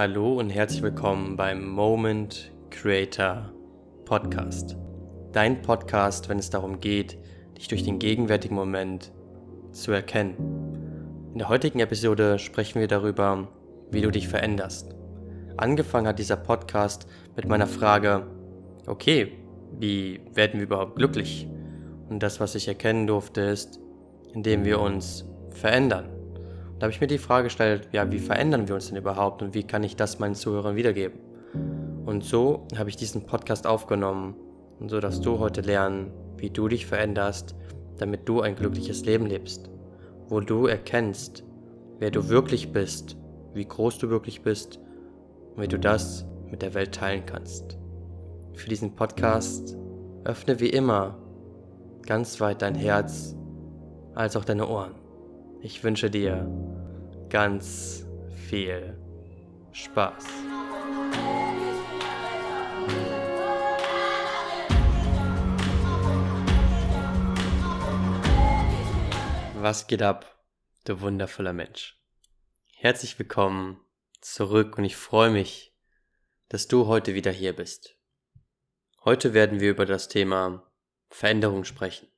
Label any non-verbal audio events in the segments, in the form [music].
Hallo und herzlich willkommen beim Moment Creator Podcast. Dein Podcast, wenn es darum geht, dich durch den gegenwärtigen Moment zu erkennen. In der heutigen Episode sprechen wir darüber, wie du dich veränderst. Angefangen hat dieser Podcast mit meiner Frage, okay, wie werden wir überhaupt glücklich? Und das, was ich erkennen durfte, ist, indem wir uns verändern. Da habe ich mir die Frage gestellt, ja, wie verändern wir uns denn überhaupt und wie kann ich das meinen Zuhörern wiedergeben? Und so habe ich diesen Podcast aufgenommen und so dass du heute lernen, wie du dich veränderst, damit du ein glückliches Leben lebst, wo du erkennst, wer du wirklich bist, wie groß du wirklich bist und wie du das mit der Welt teilen kannst. Für diesen Podcast öffne wie immer ganz weit dein Herz als auch deine Ohren. Ich wünsche dir ganz viel Spaß. Was geht ab, du wundervoller Mensch? Herzlich willkommen zurück und ich freue mich, dass du heute wieder hier bist. Heute werden wir über das Thema Veränderung sprechen,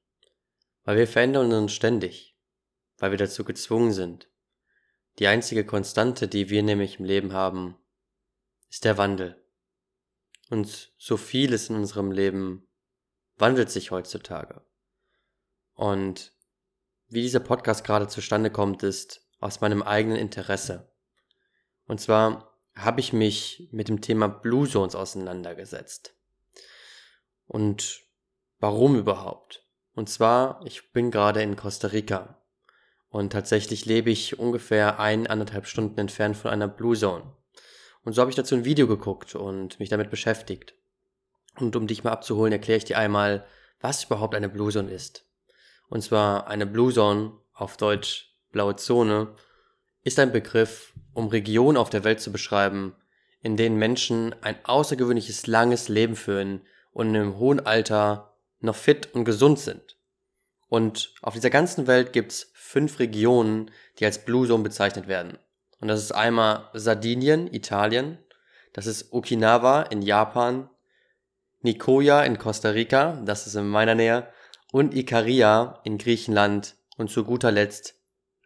weil wir verändern uns ständig weil wir dazu gezwungen sind. Die einzige Konstante, die wir nämlich im Leben haben, ist der Wandel. Und so vieles in unserem Leben wandelt sich heutzutage. Und wie dieser Podcast gerade zustande kommt, ist aus meinem eigenen Interesse. Und zwar habe ich mich mit dem Thema Blue Zones auseinandergesetzt. Und warum überhaupt? Und zwar, ich bin gerade in Costa Rica und tatsächlich lebe ich ungefähr eineinhalb Stunden entfernt von einer Blue Zone. Und so habe ich dazu ein Video geguckt und mich damit beschäftigt. Und um dich mal abzuholen, erkläre ich dir einmal, was überhaupt eine Blue Zone ist. Und zwar eine Blue Zone, auf Deutsch blaue Zone, ist ein Begriff, um Regionen auf der Welt zu beschreiben, in denen Menschen ein außergewöhnliches langes Leben führen und im hohen Alter noch fit und gesund sind. Und auf dieser ganzen Welt gibt's fünf Regionen, die als Blue Zone bezeichnet werden. Und das ist einmal Sardinien, Italien, das ist Okinawa in Japan, Nicoya in Costa Rica, das ist in meiner Nähe, und Ikaria in Griechenland und zu guter Letzt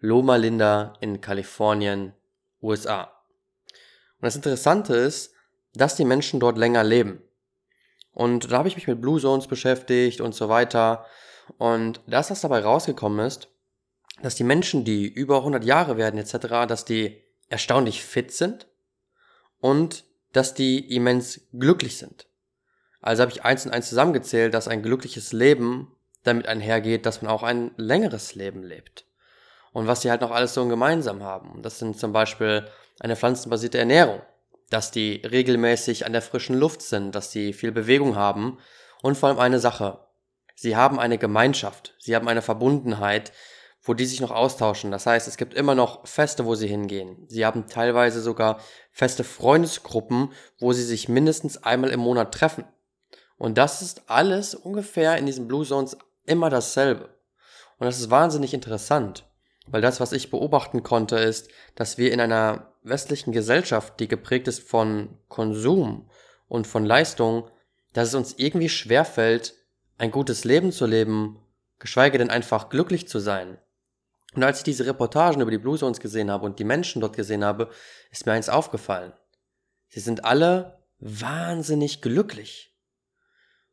Loma Linda in Kalifornien, USA. Und das Interessante ist, dass die Menschen dort länger leben. Und da habe ich mich mit Blue Zones beschäftigt und so weiter. Und das, was dabei rausgekommen ist, dass die Menschen, die über 100 Jahre werden etc., dass die erstaunlich fit sind und dass die immens glücklich sind. Also habe ich eins und eins zusammengezählt, dass ein glückliches Leben damit einhergeht, dass man auch ein längeres Leben lebt. Und was die halt noch alles so gemeinsam haben. Das sind zum Beispiel eine pflanzenbasierte Ernährung, dass die regelmäßig an der frischen Luft sind, dass die viel Bewegung haben und vor allem eine Sache. Sie haben eine Gemeinschaft, sie haben eine Verbundenheit, wo die sich noch austauschen. Das heißt, es gibt immer noch Feste, wo sie hingehen. Sie haben teilweise sogar feste Freundesgruppen, wo sie sich mindestens einmal im Monat treffen. Und das ist alles ungefähr in diesen Blue Zones immer dasselbe. Und das ist wahnsinnig interessant, weil das, was ich beobachten konnte, ist, dass wir in einer westlichen Gesellschaft, die geprägt ist von Konsum und von Leistung, dass es uns irgendwie schwerfällt, ein gutes Leben zu leben, geschweige denn einfach glücklich zu sein. Und als ich diese Reportagen über die Blue Zones gesehen habe und die Menschen dort gesehen habe, ist mir eins aufgefallen. Sie sind alle wahnsinnig glücklich.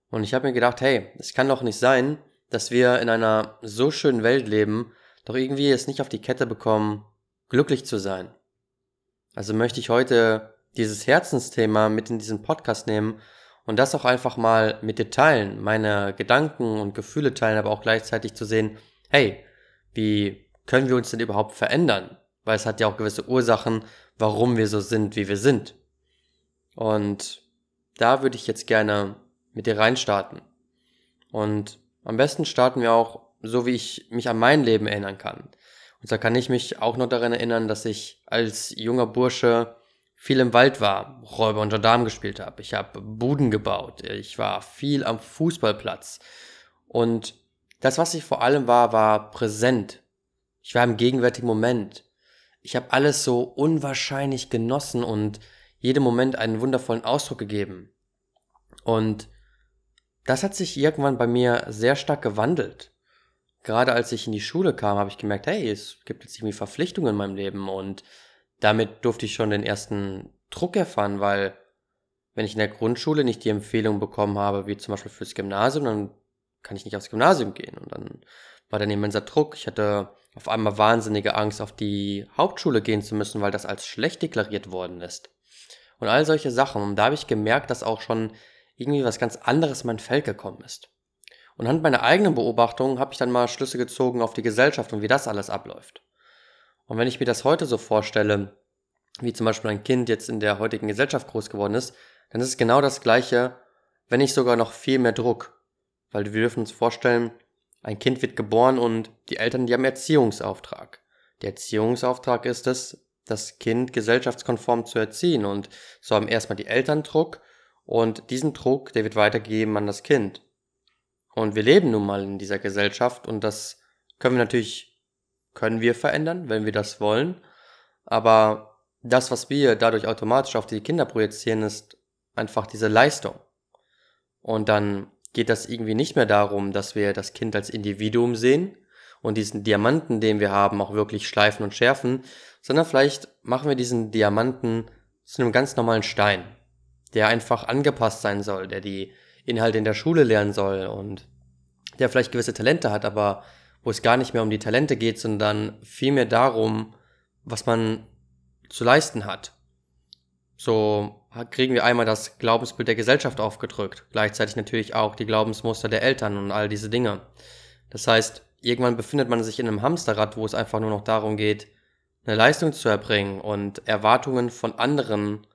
Und ich habe mir gedacht, hey, es kann doch nicht sein, dass wir in einer so schönen Welt leben, doch irgendwie es nicht auf die Kette bekommen, glücklich zu sein. Also möchte ich heute dieses Herzensthema mit in diesen Podcast nehmen und das auch einfach mal mit dir teilen, meine Gedanken und Gefühle teilen, aber auch gleichzeitig zu sehen, hey, wie können wir uns denn überhaupt verändern? Weil es hat ja auch gewisse Ursachen, warum wir so sind, wie wir sind. Und da würde ich jetzt gerne mit dir reinstarten. Und am besten starten wir auch so, wie ich mich an mein Leben erinnern kann. Und zwar kann ich mich auch noch daran erinnern, dass ich als junger Bursche viel im Wald war, Räuber und Gendarm gespielt habe. Ich habe Buden gebaut. Ich war viel am Fußballplatz. Und das, was ich vor allem war, war präsent. Ich war im gegenwärtigen Moment. ich habe alles so unwahrscheinlich genossen und jedem Moment einen wundervollen Ausdruck gegeben. Und das hat sich irgendwann bei mir sehr stark gewandelt. Gerade als ich in die Schule kam, habe ich gemerkt, hey, es gibt jetzt irgendwie Verpflichtungen in meinem Leben und damit durfte ich schon den ersten Druck erfahren, weil wenn ich in der Grundschule nicht die Empfehlung bekommen habe, wie zum Beispiel fürs Gymnasium, dann kann ich nicht aufs Gymnasium gehen. Und dann war dann immenser Druck. Ich hatte auf einmal wahnsinnige Angst, auf die Hauptschule gehen zu müssen, weil das als schlecht deklariert worden ist. Und all solche Sachen. Und da habe ich gemerkt, dass auch schon irgendwie was ganz anderes in mein Feld gekommen ist. Und anhand meiner eigenen Beobachtung habe ich dann mal Schlüsse gezogen auf die Gesellschaft und wie das alles abläuft. Und wenn ich mir das heute so vorstelle, wie zum Beispiel ein Kind jetzt in der heutigen Gesellschaft groß geworden ist, dann ist es genau das Gleiche, wenn nicht sogar noch viel mehr Druck. Weil wir dürfen uns vorstellen, ein Kind wird geboren und die Eltern, die haben Erziehungsauftrag. Der Erziehungsauftrag ist es, das Kind gesellschaftskonform zu erziehen und so haben erstmal die Eltern Druck und diesen Druck, der wird weitergegeben an das Kind. Und wir leben nun mal in dieser Gesellschaft und das können wir natürlich, können wir verändern, wenn wir das wollen. Aber das, was wir dadurch automatisch auf die Kinder projizieren, ist einfach diese Leistung. Und dann geht das irgendwie nicht mehr darum, dass wir das Kind als Individuum sehen und diesen Diamanten, den wir haben, auch wirklich schleifen und schärfen, sondern vielleicht machen wir diesen Diamanten zu einem ganz normalen Stein, der einfach angepasst sein soll, der die Inhalte in der Schule lernen soll und der vielleicht gewisse Talente hat, aber wo es gar nicht mehr um die Talente geht, sondern vielmehr darum, was man zu leisten hat. So kriegen wir einmal das Glaubensbild der Gesellschaft aufgedrückt, gleichzeitig natürlich auch die Glaubensmuster der Eltern und all diese Dinge. Das heißt, irgendwann befindet man sich in einem Hamsterrad, wo es einfach nur noch darum geht, eine Leistung zu erbringen und Erwartungen von anderen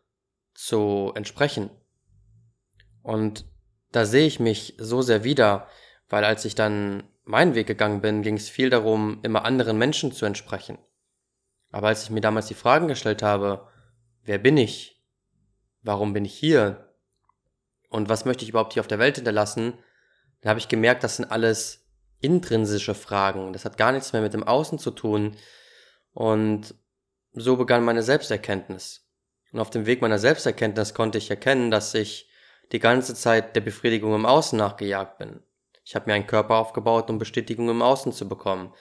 zu entsprechen. Und da sehe ich mich so sehr wieder, weil als ich dann meinen Weg gegangen bin, ging es viel darum, immer anderen Menschen zu entsprechen. Aber als ich mir damals die Fragen gestellt habe, wer bin ich? Warum bin ich hier? Und was möchte ich überhaupt hier auf der Welt hinterlassen? Dann habe ich gemerkt, das sind alles intrinsische Fragen. Das hat gar nichts mehr mit dem Außen zu tun. Und so begann meine Selbsterkenntnis. Und auf dem Weg meiner Selbsterkenntnis konnte ich erkennen, dass ich die ganze Zeit der Befriedigung im Außen nachgejagt bin. Ich habe mir einen Körper aufgebaut, um Bestätigung im Außen zu bekommen.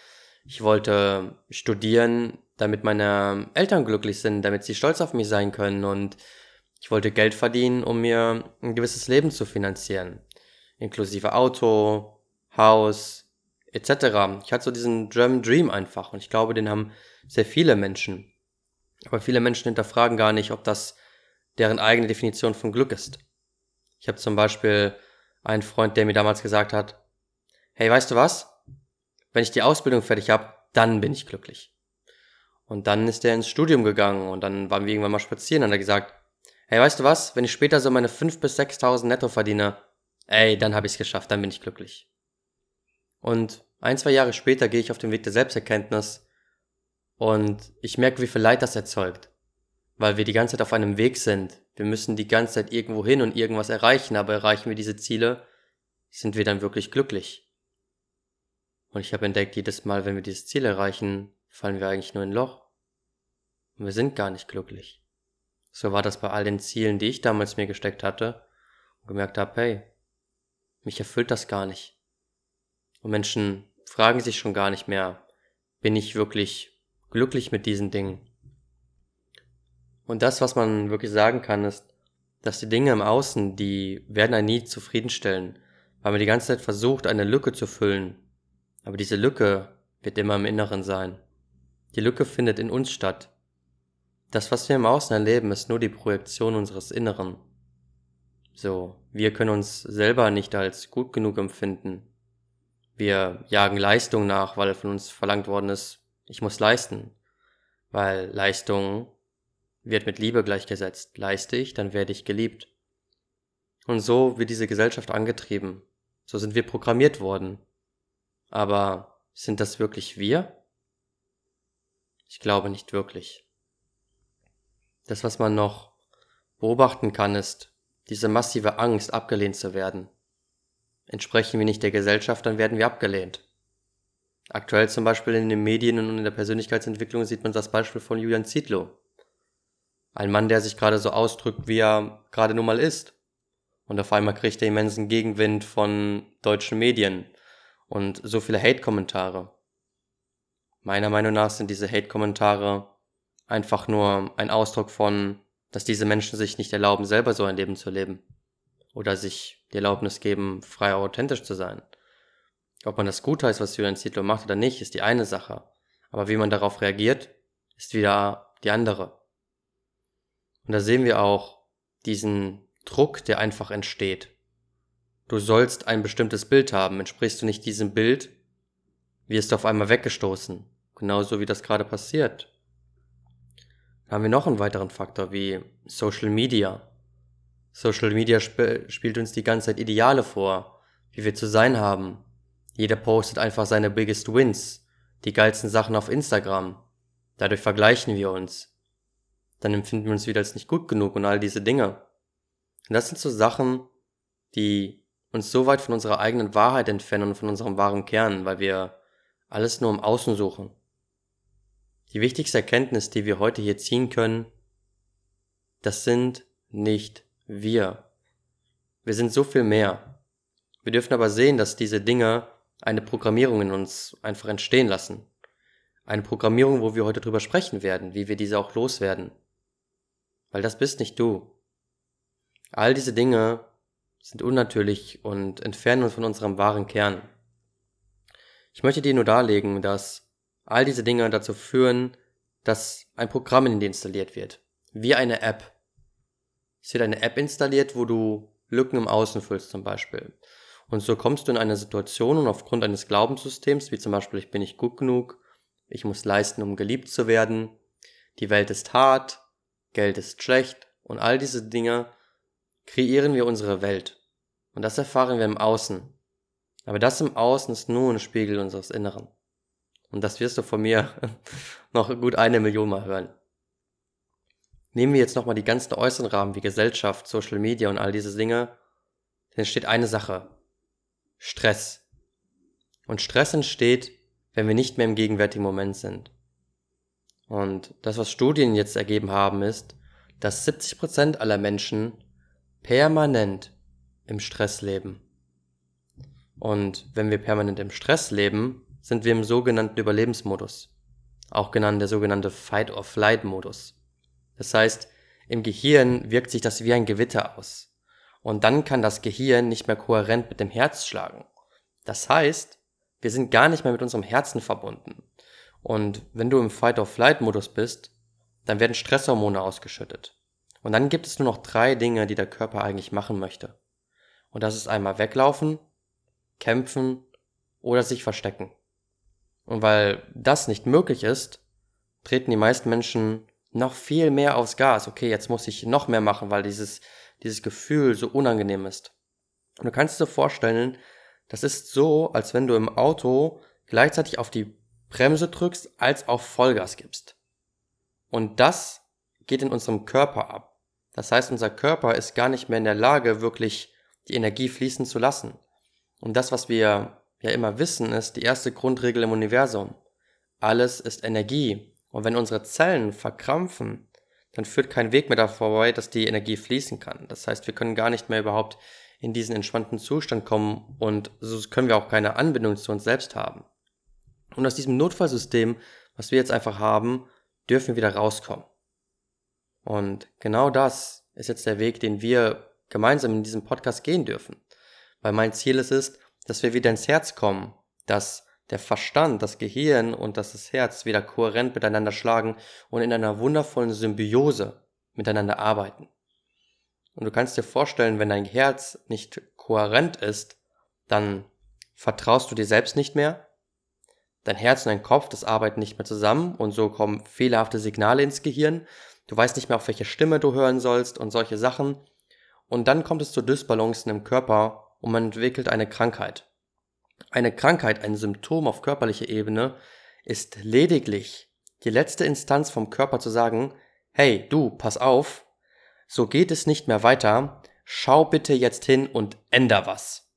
Ich wollte studieren, damit meine Eltern glücklich sind, damit sie stolz auf mich sein können und ich wollte Geld verdienen, um mir ein gewisses Leben zu finanzieren. Inklusive Auto, Haus, etc. Ich hatte so diesen German Dream einfach und ich glaube, den haben sehr viele Menschen. Aber viele Menschen hinterfragen gar nicht, ob das deren eigene Definition von Glück ist. Ich habe zum Beispiel einen Freund, der mir damals gesagt hat, hey, weißt du was? Wenn ich die Ausbildung fertig habe, dann bin ich glücklich. Und dann ist er ins Studium gegangen und dann waren wir irgendwann mal spazieren und er gesagt, hey, weißt du was, wenn ich später so meine 5.000 bis 6.000 netto verdiene, ey, dann habe ich es geschafft, dann bin ich glücklich. Und ein, zwei Jahre später gehe ich auf den Weg der Selbsterkenntnis und ich merke, wie viel Leid das erzeugt. Weil wir die ganze Zeit auf einem Weg sind. Wir müssen die ganze Zeit irgendwo hin und irgendwas erreichen, aber erreichen wir diese Ziele, sind wir dann wirklich glücklich. Und ich habe entdeckt, jedes Mal, wenn wir dieses Ziel erreichen, fallen wir eigentlich nur in ein Loch. Und wir sind gar nicht glücklich. So war das bei all den Zielen, die ich damals mir gesteckt hatte und gemerkt habe, hey, mich erfüllt das gar nicht. Und Menschen fragen sich schon gar nicht mehr, bin ich wirklich glücklich mit diesen Dingen? Und das, was man wirklich sagen kann, ist, dass die Dinge im Außen, die werden einen nie zufriedenstellen, weil man die ganze Zeit versucht, eine Lücke zu füllen. Aber diese Lücke wird immer im Inneren sein. Die Lücke findet in uns statt. Das, was wir im Außen erleben, ist nur die Projektion unseres Inneren. So, wir können uns selber nicht als gut genug empfinden. Wir jagen Leistung nach, weil von uns verlangt worden ist, ich muss leisten. Weil Leistung wird mit Liebe gleichgesetzt. Leiste ich, dann werde ich geliebt. Und so wird diese Gesellschaft angetrieben. So sind wir programmiert worden. Aber sind das wirklich wir? Ich glaube nicht wirklich. Das, was man noch beobachten kann, ist diese massive Angst, abgelehnt zu werden. Entsprechen wir nicht der Gesellschaft, dann werden wir abgelehnt. Aktuell zum Beispiel in den Medien und in der Persönlichkeitsentwicklung sieht man das Beispiel von Julian Zietlow. Ein Mann, der sich gerade so ausdrückt, wie er gerade nun mal ist. Und auf einmal kriegt er immensen Gegenwind von deutschen Medien und so viele Hate-Kommentare. Meiner Meinung nach sind diese Hate-Kommentare einfach nur ein Ausdruck von, dass diese Menschen sich nicht erlauben, selber so ein Leben zu leben. Oder sich die Erlaubnis geben, frei authentisch zu sein. Ob man das gut heißt, was Julian Zietlow macht oder nicht, ist die eine Sache. Aber wie man darauf reagiert, ist wieder die andere. Und da sehen wir auch diesen Druck, der einfach entsteht. Du sollst ein bestimmtes Bild haben. Entsprichst du nicht diesem Bild, wirst du auf einmal weggestoßen. Genauso wie das gerade passiert. Haben wir noch einen weiteren Faktor wie Social Media. Social Media sp spielt uns die ganze Zeit Ideale vor, wie wir zu sein haben, jeder postet einfach seine biggest wins, die geilsten Sachen auf Instagram. Dadurch vergleichen wir uns. Dann empfinden wir uns wieder als nicht gut genug und all diese Dinge. Und das sind so Sachen, die uns so weit von unserer eigenen Wahrheit entfernen und von unserem wahren Kern, weil wir alles nur im Außen suchen. Die wichtigste Erkenntnis, die wir heute hier ziehen können, das sind nicht wir. Wir sind so viel mehr. Wir dürfen aber sehen, dass diese Dinge eine Programmierung in uns einfach entstehen lassen. Eine Programmierung, wo wir heute drüber sprechen werden, wie wir diese auch loswerden. Weil das bist nicht du. All diese Dinge sind unnatürlich und entfernen uns von unserem wahren Kern. Ich möchte dir nur darlegen, dass all diese Dinge dazu führen, dass ein Programm in dir installiert wird. Wie eine App. Es wird eine App installiert, wo du Lücken im Außen füllst zum Beispiel. Und so kommst du in eine Situation und aufgrund eines Glaubenssystems, wie zum Beispiel ich bin nicht gut genug, ich muss leisten, um geliebt zu werden, die Welt ist hart, Geld ist schlecht und all diese Dinge kreieren wir unsere Welt. Und das erfahren wir im Außen. Aber das im Außen ist nur ein Spiegel unseres Inneren. Und das wirst du von mir [laughs] noch gut eine Million Mal hören. Nehmen wir jetzt nochmal die ganzen äußeren Rahmen wie Gesellschaft, Social Media und all diese Dinge, dann steht eine Sache. Stress. Und Stress entsteht, wenn wir nicht mehr im gegenwärtigen Moment sind. Und das, was Studien jetzt ergeben haben, ist, dass 70% aller Menschen permanent im Stress leben. Und wenn wir permanent im Stress leben, sind wir im sogenannten Überlebensmodus, auch genannt der sogenannte Fight-or-Flight-Modus. Das heißt, im Gehirn wirkt sich das wie ein Gewitter aus. Und dann kann das Gehirn nicht mehr kohärent mit dem Herz schlagen. Das heißt, wir sind gar nicht mehr mit unserem Herzen verbunden. Und wenn du im Fight-or-Flight-Modus bist, dann werden Stresshormone ausgeschüttet. Und dann gibt es nur noch drei Dinge, die der Körper eigentlich machen möchte. Und das ist einmal weglaufen, kämpfen oder sich verstecken. Und weil das nicht möglich ist, treten die meisten Menschen noch viel mehr aufs Gas. Okay, jetzt muss ich noch mehr machen, weil dieses dieses Gefühl so unangenehm ist. Und du kannst dir vorstellen, das ist so, als wenn du im Auto gleichzeitig auf die Bremse drückst, als auch Vollgas gibst. Und das geht in unserem Körper ab. Das heißt, unser Körper ist gar nicht mehr in der Lage, wirklich die Energie fließen zu lassen. Und das, was wir ja immer wissen, ist die erste Grundregel im Universum. Alles ist Energie. Und wenn unsere Zellen verkrampfen, dann führt kein Weg mehr da vorbei, dass die Energie fließen kann. Das heißt, wir können gar nicht mehr überhaupt in diesen entspannten Zustand kommen und so können wir auch keine Anbindung zu uns selbst haben. Und aus diesem Notfallsystem, was wir jetzt einfach haben, dürfen wir wieder rauskommen. Und genau das ist jetzt der Weg, den wir gemeinsam in diesem Podcast gehen dürfen. Weil mein Ziel ist es, dass wir wieder ins Herz kommen, dass der Verstand, das Gehirn und das Herz wieder kohärent miteinander schlagen und in einer wundervollen Symbiose miteinander arbeiten. Und du kannst dir vorstellen, wenn dein Herz nicht kohärent ist, dann vertraust du dir selbst nicht mehr, dein Herz und dein Kopf, das arbeiten nicht mehr zusammen und so kommen fehlerhafte Signale ins Gehirn, du weißt nicht mehr, auf welche Stimme du hören sollst und solche Sachen. Und dann kommt es zu Dysbalancen im Körper und man entwickelt eine Krankheit. Eine Krankheit, ein Symptom auf körperlicher Ebene ist lediglich die letzte Instanz vom Körper zu sagen, hey, du, pass auf, so geht es nicht mehr weiter, schau bitte jetzt hin und änder was.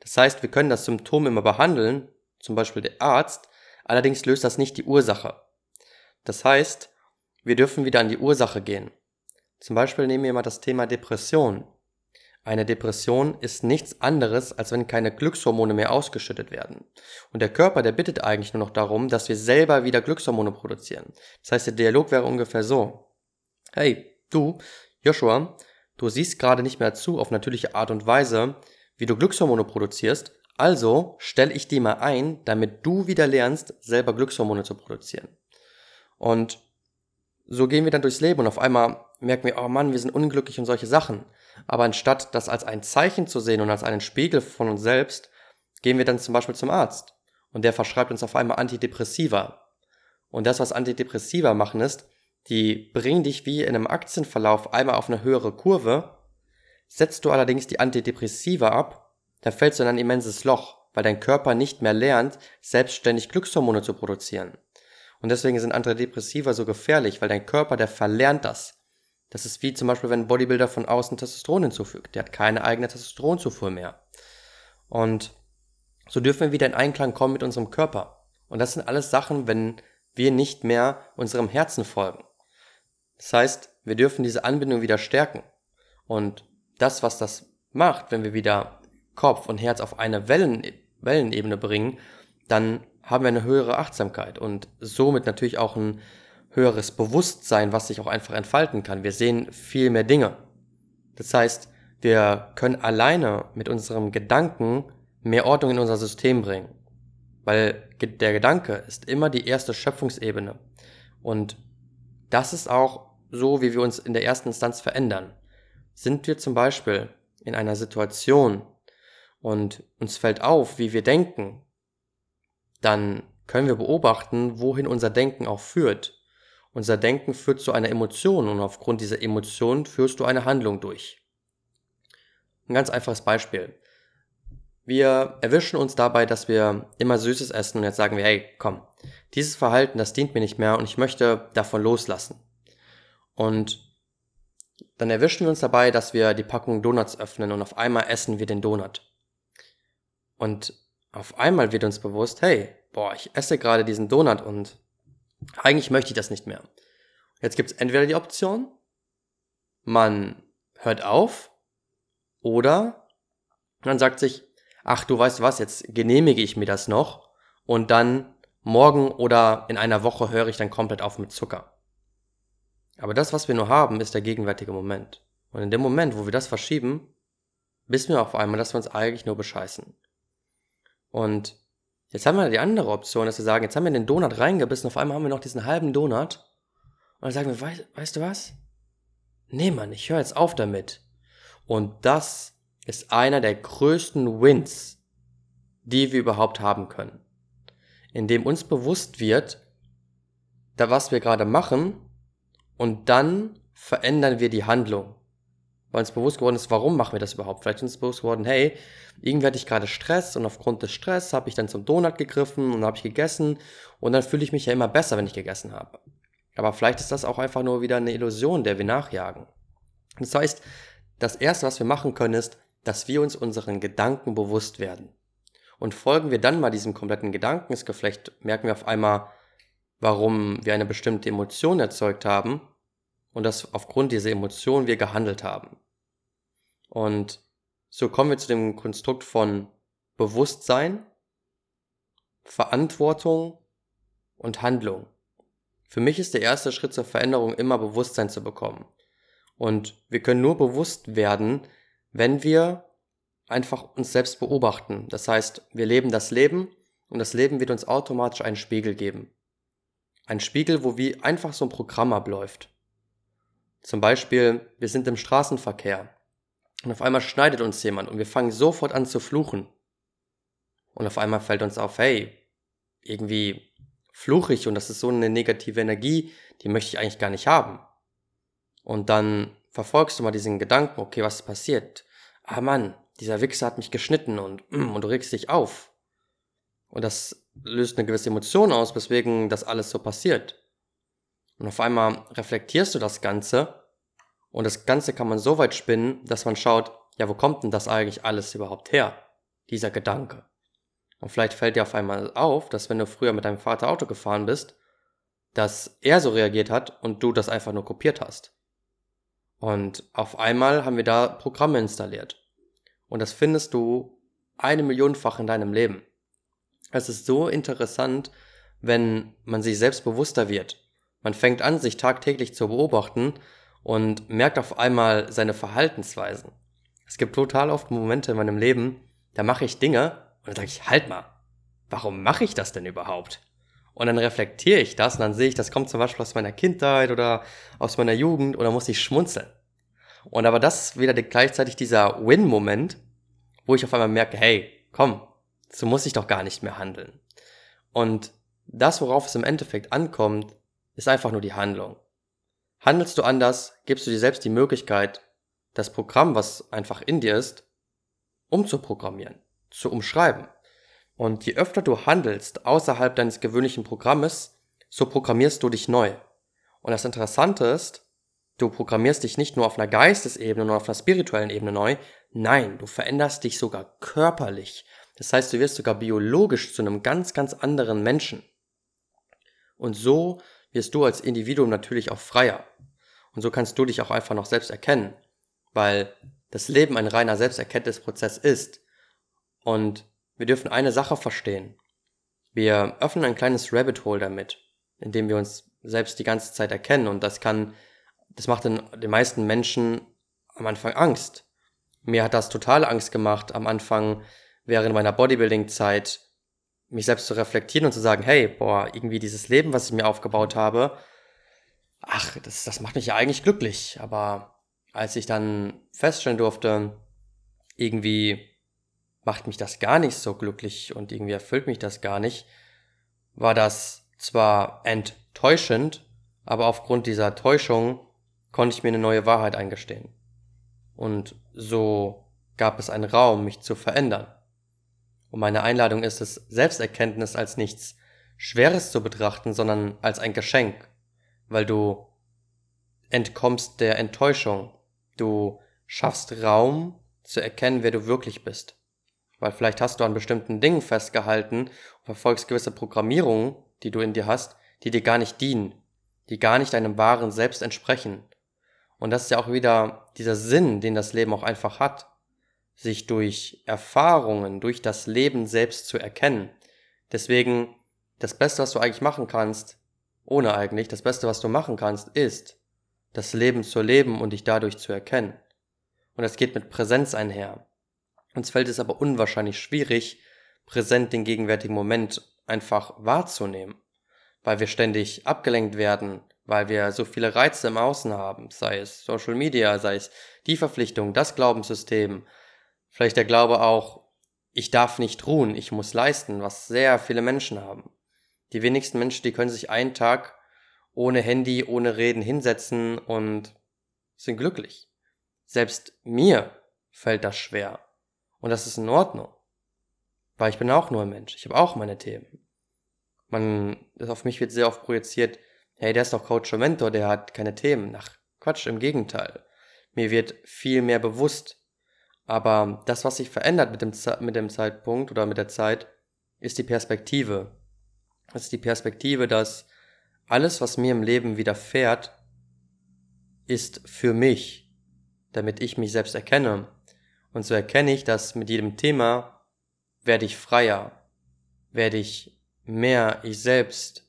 Das heißt, wir können das Symptom immer behandeln, zum Beispiel der Arzt, Allerdings löst das nicht die Ursache. Das heißt, wir dürfen wieder an die Ursache gehen. Zum Beispiel nehmen wir mal das Thema Depression. Eine Depression ist nichts anderes, als wenn keine Glückshormone mehr ausgeschüttet werden. Und der Körper, der bittet eigentlich nur noch darum, dass wir selber wieder Glückshormone produzieren. Das heißt, der Dialog wäre ungefähr so. Hey, du, Joshua, du siehst gerade nicht mehr zu auf natürliche Art und Weise, wie du Glückshormone produzierst, also stelle ich die mal ein, damit du wieder lernst, selber Glückshormone zu produzieren. Und so gehen wir dann durchs Leben und auf einmal merken wir, oh Mann, wir sind unglücklich und solche Sachen. Aber anstatt das als ein Zeichen zu sehen und als einen Spiegel von uns selbst, gehen wir dann zum Beispiel zum Arzt. Und der verschreibt uns auf einmal Antidepressiva. Und das, was Antidepressiva machen, ist, die bringen dich wie in einem Aktienverlauf einmal auf eine höhere Kurve. Setzt du allerdings die Antidepressiva ab, dann fällst du in ein immenses Loch, weil dein Körper nicht mehr lernt, selbstständig Glückshormone zu produzieren. Und deswegen sind Antidepressiva so gefährlich, weil dein Körper, der verlernt das. Das ist wie zum Beispiel, wenn ein Bodybuilder von außen Testosteron hinzufügt. Der hat keine eigene Testosteronzufuhr mehr. Und so dürfen wir wieder in Einklang kommen mit unserem Körper. Und das sind alles Sachen, wenn wir nicht mehr unserem Herzen folgen. Das heißt, wir dürfen diese Anbindung wieder stärken. Und das, was das macht, wenn wir wieder Kopf und Herz auf eine Wellen, Wellenebene bringen, dann haben wir eine höhere Achtsamkeit und somit natürlich auch ein höheres Bewusstsein, was sich auch einfach entfalten kann. Wir sehen viel mehr Dinge. Das heißt, wir können alleine mit unserem Gedanken mehr Ordnung in unser System bringen. Weil der Gedanke ist immer die erste Schöpfungsebene. Und das ist auch so, wie wir uns in der ersten Instanz verändern. Sind wir zum Beispiel in einer Situation und uns fällt auf, wie wir denken, dann können wir beobachten, wohin unser Denken auch führt. Unser Denken führt zu einer Emotion und aufgrund dieser Emotion führst du eine Handlung durch. Ein ganz einfaches Beispiel. Wir erwischen uns dabei, dass wir immer Süßes essen und jetzt sagen wir, hey, komm, dieses Verhalten, das dient mir nicht mehr und ich möchte davon loslassen. Und dann erwischen wir uns dabei, dass wir die Packung Donuts öffnen und auf einmal essen wir den Donut. Und auf einmal wird uns bewusst, hey, boah, ich esse gerade diesen Donut und eigentlich möchte ich das nicht mehr. Jetzt gibt es entweder die Option, man hört auf oder man sagt sich, ach du weißt was, jetzt genehmige ich mir das noch und dann morgen oder in einer Woche höre ich dann komplett auf mit Zucker. Aber das, was wir nur haben, ist der gegenwärtige Moment. Und in dem Moment, wo wir das verschieben, wissen wir auf einmal, dass wir uns eigentlich nur bescheißen. Und Jetzt haben wir die andere Option, dass wir sagen, jetzt haben wir den Donut reingebissen, auf einmal haben wir noch diesen halben Donut. Und dann sagen wir, weißt, weißt du was? Nee, Mann, ich höre jetzt auf damit. Und das ist einer der größten Wins, die wir überhaupt haben können. Indem uns bewusst wird, da was wir gerade machen, und dann verändern wir die Handlung weil uns bewusst geworden ist, warum machen wir das überhaupt? Vielleicht ist uns bewusst geworden, hey, irgendwie hatte ich gerade Stress und aufgrund des Stress habe ich dann zum Donut gegriffen und habe ich gegessen und dann fühle ich mich ja immer besser, wenn ich gegessen habe. Aber vielleicht ist das auch einfach nur wieder eine Illusion, der wir nachjagen. Das heißt, das erste, was wir machen können, ist, dass wir uns unseren Gedanken bewusst werden. Und folgen wir dann mal diesem kompletten Gedankensgeflecht, merken wir auf einmal, warum wir eine bestimmte Emotion erzeugt haben und dass aufgrund dieser Emotion wir gehandelt haben. Und so kommen wir zu dem Konstrukt von Bewusstsein, Verantwortung und Handlung. Für mich ist der erste Schritt zur Veränderung immer Bewusstsein zu bekommen. Und wir können nur bewusst werden, wenn wir einfach uns selbst beobachten. Das heißt, wir leben das Leben und das Leben wird uns automatisch einen Spiegel geben. Ein Spiegel, wo wie einfach so ein Programm abläuft. Zum Beispiel, wir sind im Straßenverkehr und auf einmal schneidet uns jemand und wir fangen sofort an zu fluchen. Und auf einmal fällt uns auf, hey, irgendwie fluche ich und das ist so eine negative Energie, die möchte ich eigentlich gar nicht haben. Und dann verfolgst du mal diesen Gedanken, okay, was ist passiert? Ah Mann, dieser Wichser hat mich geschnitten und, [clears throat] und du regst dich auf. Und das löst eine gewisse Emotion aus, weswegen das alles so passiert. Und auf einmal reflektierst du das Ganze und das Ganze kann man so weit spinnen, dass man schaut, ja, wo kommt denn das eigentlich alles überhaupt her? Dieser Gedanke. Und vielleicht fällt dir auf einmal auf, dass wenn du früher mit deinem Vater Auto gefahren bist, dass er so reagiert hat und du das einfach nur kopiert hast. Und auf einmal haben wir da Programme installiert. Und das findest du eine Millionenfach in deinem Leben. Es ist so interessant, wenn man sich selbst bewusster wird. Man fängt an, sich tagtäglich zu beobachten und merkt auf einmal seine Verhaltensweisen. Es gibt total oft Momente in meinem Leben, da mache ich Dinge und dann sage ich, halt mal, warum mache ich das denn überhaupt? Und dann reflektiere ich das und dann sehe ich, das kommt zum Beispiel aus meiner Kindheit oder aus meiner Jugend oder muss ich schmunzeln. Und aber das ist wieder gleichzeitig dieser Win-Moment, wo ich auf einmal merke, hey, komm, so muss ich doch gar nicht mehr handeln. Und das, worauf es im Endeffekt ankommt, ist einfach nur die Handlung. Handelst du anders, gibst du dir selbst die Möglichkeit, das Programm, was einfach in dir ist, umzuprogrammieren, zu umschreiben. Und je öfter du handelst außerhalb deines gewöhnlichen Programmes, so programmierst du dich neu. Und das Interessante ist, du programmierst dich nicht nur auf einer Geistesebene, nur auf einer spirituellen Ebene neu, nein, du veränderst dich sogar körperlich. Das heißt, du wirst sogar biologisch zu einem ganz, ganz anderen Menschen. Und so wirst du als Individuum natürlich auch freier. Und so kannst du dich auch einfach noch selbst erkennen, weil das Leben ein reiner Selbsterkenntnisprozess ist. Und wir dürfen eine Sache verstehen. Wir öffnen ein kleines Rabbit Hole damit, indem wir uns selbst die ganze Zeit erkennen. Und das kann, das macht den, den meisten Menschen am Anfang Angst. Mir hat das total Angst gemacht, am Anfang während meiner Bodybuilding-Zeit mich selbst zu reflektieren und zu sagen, hey, boah, irgendwie dieses Leben, was ich mir aufgebaut habe, ach, das, das macht mich ja eigentlich glücklich. Aber als ich dann feststellen durfte, irgendwie macht mich das gar nicht so glücklich und irgendwie erfüllt mich das gar nicht, war das zwar enttäuschend, aber aufgrund dieser Täuschung konnte ich mir eine neue Wahrheit eingestehen. Und so gab es einen Raum, mich zu verändern. Und meine Einladung ist es, Selbsterkenntnis als nichts Schweres zu betrachten, sondern als ein Geschenk, weil du entkommst der Enttäuschung. Du schaffst Raum zu erkennen, wer du wirklich bist. Weil vielleicht hast du an bestimmten Dingen festgehalten und verfolgst gewisse Programmierungen, die du in dir hast, die dir gar nicht dienen, die gar nicht deinem wahren Selbst entsprechen. Und das ist ja auch wieder dieser Sinn, den das Leben auch einfach hat sich durch Erfahrungen, durch das Leben selbst zu erkennen. Deswegen, das Beste, was du eigentlich machen kannst, ohne eigentlich, das Beste, was du machen kannst, ist, das Leben zu leben und dich dadurch zu erkennen. Und das geht mit Präsenz einher. Uns fällt es aber unwahrscheinlich schwierig, präsent den gegenwärtigen Moment einfach wahrzunehmen, weil wir ständig abgelenkt werden, weil wir so viele Reize im Außen haben, sei es Social Media, sei es die Verpflichtung, das Glaubenssystem, Vielleicht der Glaube auch, ich darf nicht ruhen, ich muss leisten, was sehr viele Menschen haben. Die wenigsten Menschen, die können sich einen Tag ohne Handy, ohne Reden hinsetzen und sind glücklich. Selbst mir fällt das schwer. Und das ist in Ordnung. Weil ich bin auch nur ein Mensch. Ich habe auch meine Themen. Man, auf mich wird sehr oft projiziert, hey, der ist doch Coach und Mentor, der hat keine Themen. Ach, Quatsch, im Gegenteil. Mir wird viel mehr bewusst, aber das, was sich verändert mit dem, mit dem Zeitpunkt oder mit der Zeit, ist die Perspektive. Ist die Perspektive, dass alles, was mir im Leben widerfährt, ist für mich, damit ich mich selbst erkenne. Und so erkenne ich, dass mit jedem Thema werde ich freier, werde ich mehr ich selbst.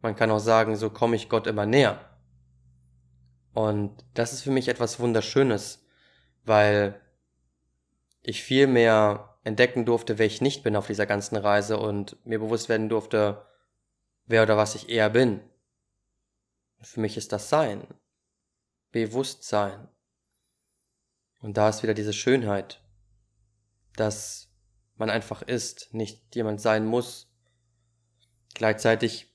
Man kann auch sagen, so komme ich Gott immer näher. Und das ist für mich etwas Wunderschönes, weil ich viel mehr entdecken durfte, wer ich nicht bin auf dieser ganzen Reise und mir bewusst werden durfte, wer oder was ich eher bin. für mich ist das Sein. Bewusstsein. Und da ist wieder diese Schönheit, dass man einfach ist, nicht jemand sein muss. Gleichzeitig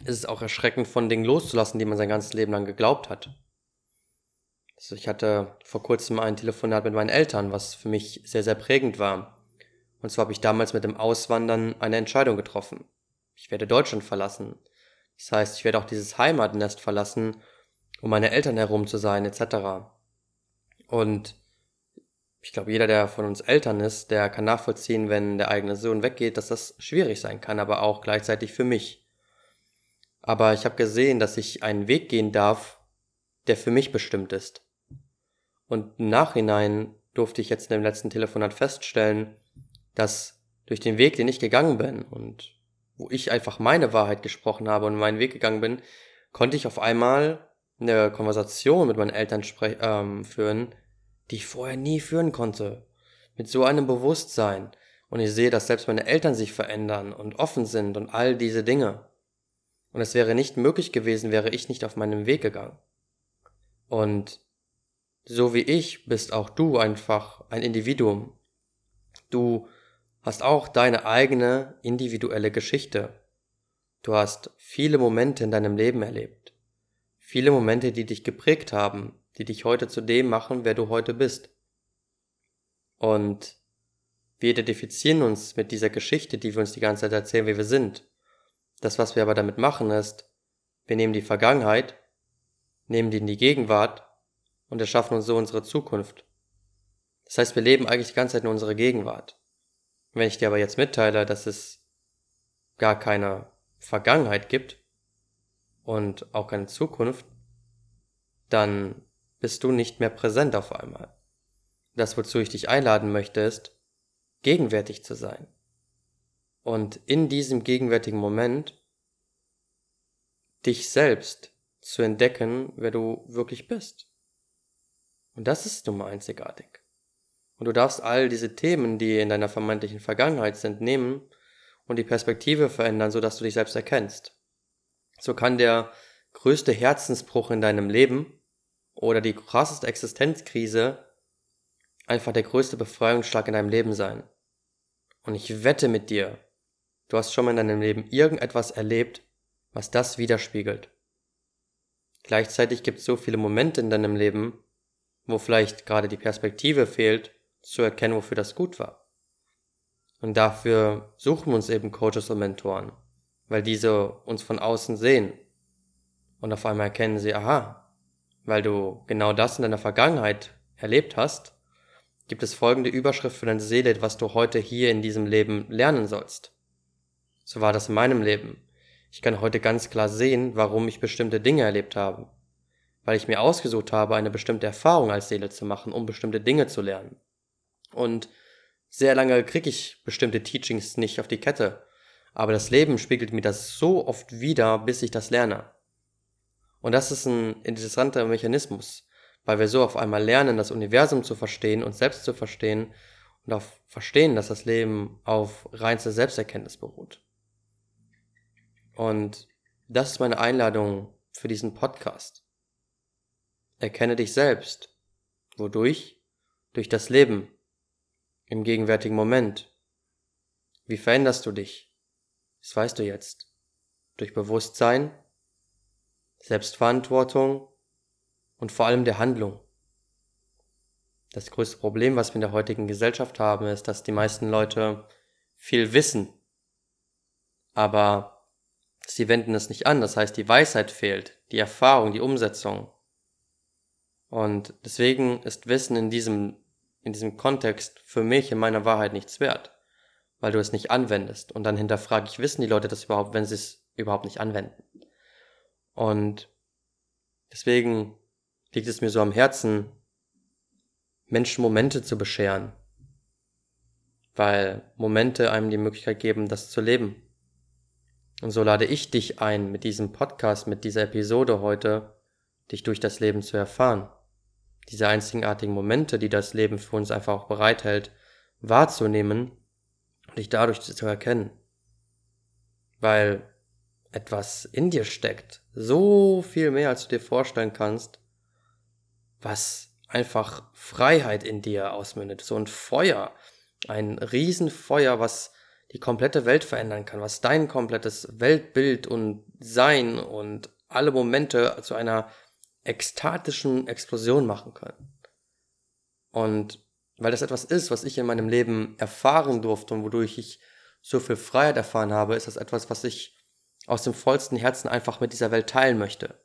ist es auch erschreckend, von Dingen loszulassen, die man sein ganzes Leben lang geglaubt hat. Also ich hatte vor kurzem ein Telefonat mit meinen Eltern, was für mich sehr, sehr prägend war. Und zwar habe ich damals mit dem Auswandern eine Entscheidung getroffen. Ich werde Deutschland verlassen. Das heißt, ich werde auch dieses Heimatnest verlassen, um meine Eltern herum zu sein, etc. Und ich glaube, jeder, der von uns Eltern ist, der kann nachvollziehen, wenn der eigene Sohn weggeht, dass das schwierig sein kann, aber auch gleichzeitig für mich. Aber ich habe gesehen, dass ich einen Weg gehen darf, der für mich bestimmt ist. Und im Nachhinein durfte ich jetzt in dem letzten Telefonat feststellen, dass durch den Weg, den ich gegangen bin und wo ich einfach meine Wahrheit gesprochen habe und meinen Weg gegangen bin, konnte ich auf einmal eine Konversation mit meinen Eltern ähm, führen, die ich vorher nie führen konnte. Mit so einem Bewusstsein. Und ich sehe, dass selbst meine Eltern sich verändern und offen sind und all diese Dinge. Und es wäre nicht möglich gewesen, wäre ich nicht auf meinem Weg gegangen. Und so wie ich bist auch du einfach ein Individuum. Du hast auch deine eigene individuelle Geschichte. Du hast viele Momente in deinem Leben erlebt. Viele Momente, die dich geprägt haben, die dich heute zu dem machen, wer du heute bist. Und wir identifizieren uns mit dieser Geschichte, die wir uns die ganze Zeit erzählen, wie wir sind. Das, was wir aber damit machen, ist, wir nehmen die Vergangenheit, nehmen die in die Gegenwart und erschaffen uns so unsere Zukunft. Das heißt, wir leben eigentlich die ganze Zeit in unserer Gegenwart. Wenn ich dir aber jetzt mitteile, dass es gar keine Vergangenheit gibt und auch keine Zukunft, dann bist du nicht mehr präsent auf einmal. Das, wozu ich dich einladen möchte, ist, gegenwärtig zu sein. Und in diesem gegenwärtigen Moment dich selbst zu entdecken, wer du wirklich bist. Und das ist nun mal einzigartig. Und du darfst all diese Themen, die in deiner vermeintlichen Vergangenheit sind, nehmen und die Perspektive verändern, sodass du dich selbst erkennst. So kann der größte Herzensbruch in deinem Leben oder die krasseste Existenzkrise einfach der größte Befreiungsschlag in deinem Leben sein. Und ich wette mit dir, du hast schon mal in deinem Leben irgendetwas erlebt, was das widerspiegelt. Gleichzeitig gibt es so viele Momente in deinem Leben, wo vielleicht gerade die Perspektive fehlt, zu erkennen, wofür das gut war. Und dafür suchen wir uns eben Coaches und Mentoren, weil diese uns von außen sehen. Und auf einmal erkennen sie, aha, weil du genau das in deiner Vergangenheit erlebt hast, gibt es folgende Überschrift für deine Seele, was du heute hier in diesem Leben lernen sollst. So war das in meinem Leben. Ich kann heute ganz klar sehen, warum ich bestimmte Dinge erlebt habe. Weil ich mir ausgesucht habe, eine bestimmte Erfahrung als Seele zu machen, um bestimmte Dinge zu lernen. Und sehr lange kriege ich bestimmte Teachings nicht auf die Kette. Aber das Leben spiegelt mir das so oft wieder, bis ich das lerne. Und das ist ein interessanter Mechanismus, weil wir so auf einmal lernen, das Universum zu verstehen, uns selbst zu verstehen und auch verstehen, dass das Leben auf reinste Selbsterkenntnis beruht. Und das ist meine Einladung für diesen Podcast. Erkenne dich selbst. Wodurch? Durch das Leben. Im gegenwärtigen Moment. Wie veränderst du dich? Das weißt du jetzt. Durch Bewusstsein, Selbstverantwortung und vor allem der Handlung. Das größte Problem, was wir in der heutigen Gesellschaft haben, ist, dass die meisten Leute viel wissen, aber sie wenden es nicht an. Das heißt, die Weisheit fehlt, die Erfahrung, die Umsetzung. Und deswegen ist Wissen in diesem, in diesem Kontext für mich in meiner Wahrheit nichts wert, weil du es nicht anwendest. Und dann hinterfrage ich, wissen die Leute das überhaupt, wenn sie es überhaupt nicht anwenden? Und deswegen liegt es mir so am Herzen, Menschen Momente zu bescheren, weil Momente einem die Möglichkeit geben, das zu leben. Und so lade ich dich ein, mit diesem Podcast, mit dieser Episode heute, dich durch das Leben zu erfahren. Diese einzigartigen Momente, die das Leben für uns einfach auch bereithält, wahrzunehmen und dich dadurch zu erkennen. Weil etwas in dir steckt, so viel mehr, als du dir vorstellen kannst, was einfach Freiheit in dir ausmündet, so ein Feuer, ein Riesenfeuer, was die komplette Welt verändern kann, was dein komplettes Weltbild und Sein und alle Momente zu einer ekstatischen Explosion machen können. Und weil das etwas ist, was ich in meinem Leben erfahren durfte und wodurch ich so viel Freiheit erfahren habe, ist das etwas, was ich aus dem vollsten Herzen einfach mit dieser Welt teilen möchte.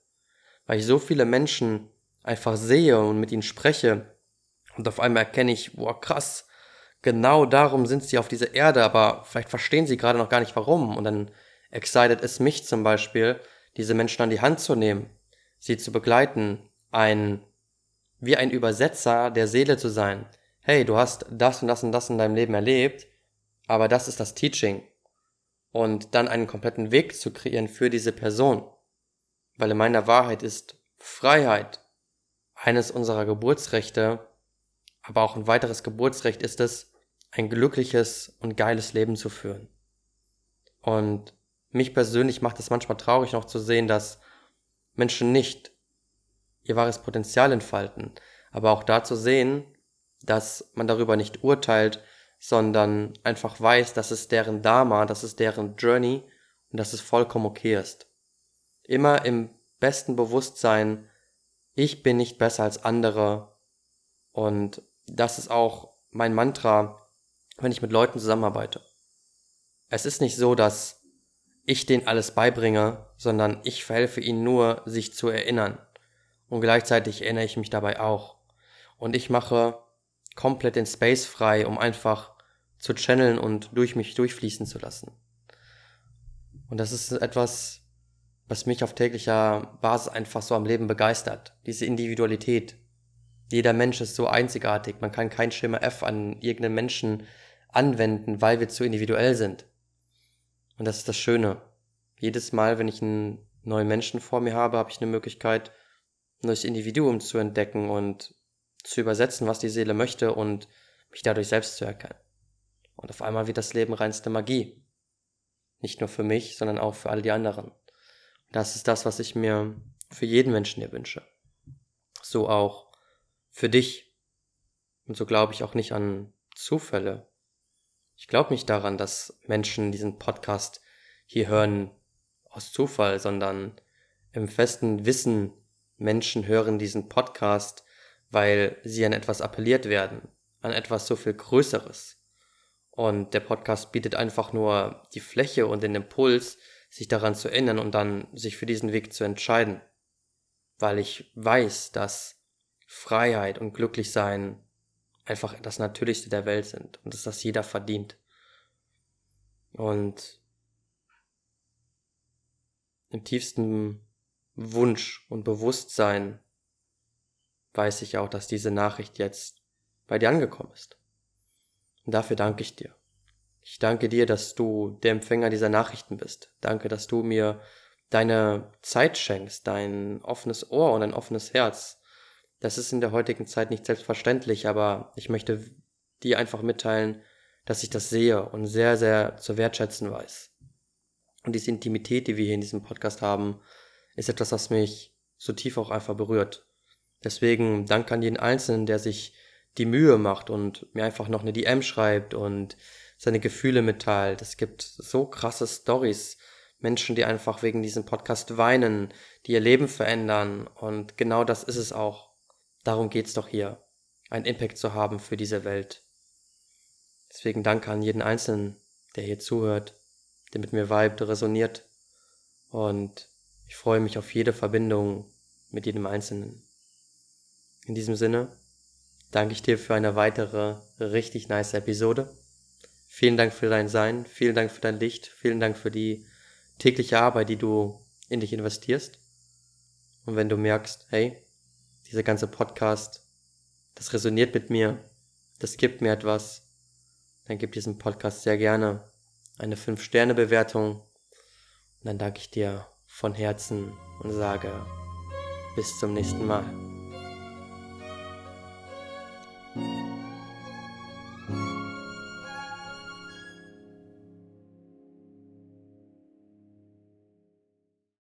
Weil ich so viele Menschen einfach sehe und mit ihnen spreche, Und auf einmal erkenne ich, boah, krass, genau darum sind sie auf dieser Erde, aber vielleicht verstehen sie gerade noch gar nicht warum. Und dann excited es mich zum Beispiel, diese Menschen an die Hand zu nehmen, sie zu begleiten, ein, wie ein Übersetzer der Seele zu sein. Hey, du hast das und das und das in deinem Leben erlebt, aber das ist das Teaching. Und dann einen kompletten Weg zu kreieren für diese Person. Weil in meiner Wahrheit ist Freiheit eines unserer Geburtsrechte, aber auch ein weiteres Geburtsrecht ist es, ein glückliches und geiles Leben zu führen. Und mich persönlich macht es manchmal traurig noch zu sehen, dass Menschen nicht ihr wahres Potenzial entfalten, aber auch da zu sehen, dass man darüber nicht urteilt, sondern einfach weiß, dass es deren Dharma, dass es deren Journey und dass es vollkommen okay ist. Immer im besten Bewusstsein, ich bin nicht besser als andere und das ist auch mein Mantra, wenn ich mit Leuten zusammenarbeite. Es ist nicht so, dass ich denen alles beibringe, sondern ich verhelfe ihnen nur, sich zu erinnern. Und gleichzeitig erinnere ich mich dabei auch. Und ich mache komplett den Space frei, um einfach zu channeln und durch mich durchfließen zu lassen. Und das ist etwas, was mich auf täglicher Basis einfach so am Leben begeistert. Diese Individualität. Jeder Mensch ist so einzigartig. Man kann kein Schema F an irgendeinen Menschen anwenden, weil wir zu individuell sind. Und das ist das Schöne. Jedes Mal, wenn ich einen neuen Menschen vor mir habe, habe ich eine Möglichkeit, ein neues Individuum zu entdecken und zu übersetzen, was die Seele möchte und mich dadurch selbst zu erkennen. Und auf einmal wird das Leben reinste Magie. Nicht nur für mich, sondern auch für alle die anderen. Und das ist das, was ich mir für jeden Menschen hier wünsche. So auch für dich. Und so glaube ich auch nicht an Zufälle, ich glaube nicht daran, dass Menschen diesen Podcast hier hören aus Zufall, sondern im festen Wissen, Menschen hören diesen Podcast, weil sie an etwas appelliert werden, an etwas so viel Größeres. Und der Podcast bietet einfach nur die Fläche und den Impuls, sich daran zu erinnern und dann sich für diesen Weg zu entscheiden. Weil ich weiß, dass Freiheit und Glücklichsein einfach das Natürlichste der Welt sind und dass das jeder verdient. Und im tiefsten Wunsch und Bewusstsein weiß ich auch, dass diese Nachricht jetzt bei dir angekommen ist. Und dafür danke ich dir. Ich danke dir, dass du der Empfänger dieser Nachrichten bist. Danke, dass du mir deine Zeit schenkst, dein offenes Ohr und ein offenes Herz. Das ist in der heutigen Zeit nicht selbstverständlich, aber ich möchte dir einfach mitteilen, dass ich das sehe und sehr, sehr zu wertschätzen weiß. Und diese Intimität, die wir hier in diesem Podcast haben, ist etwas, was mich so tief auch einfach berührt. Deswegen danke an jeden Einzelnen, der sich die Mühe macht und mir einfach noch eine DM schreibt und seine Gefühle mitteilt. Es gibt so krasse Stories, Menschen, die einfach wegen diesem Podcast weinen, die ihr Leben verändern. Und genau das ist es auch. Darum geht's doch hier, einen Impact zu haben für diese Welt. Deswegen danke an jeden Einzelnen, der hier zuhört, der mit mir vibet, resoniert. Und ich freue mich auf jede Verbindung mit jedem Einzelnen. In diesem Sinne danke ich dir für eine weitere richtig nice Episode. Vielen Dank für dein Sein, vielen Dank für dein Licht, vielen Dank für die tägliche Arbeit, die du in dich investierst. Und wenn du merkst, hey, dieser ganze Podcast, das resoniert mit mir, das gibt mir etwas, dann gib diesem Podcast sehr gerne eine 5-Sterne-Bewertung. Und dann danke ich dir von Herzen und sage bis zum nächsten Mal.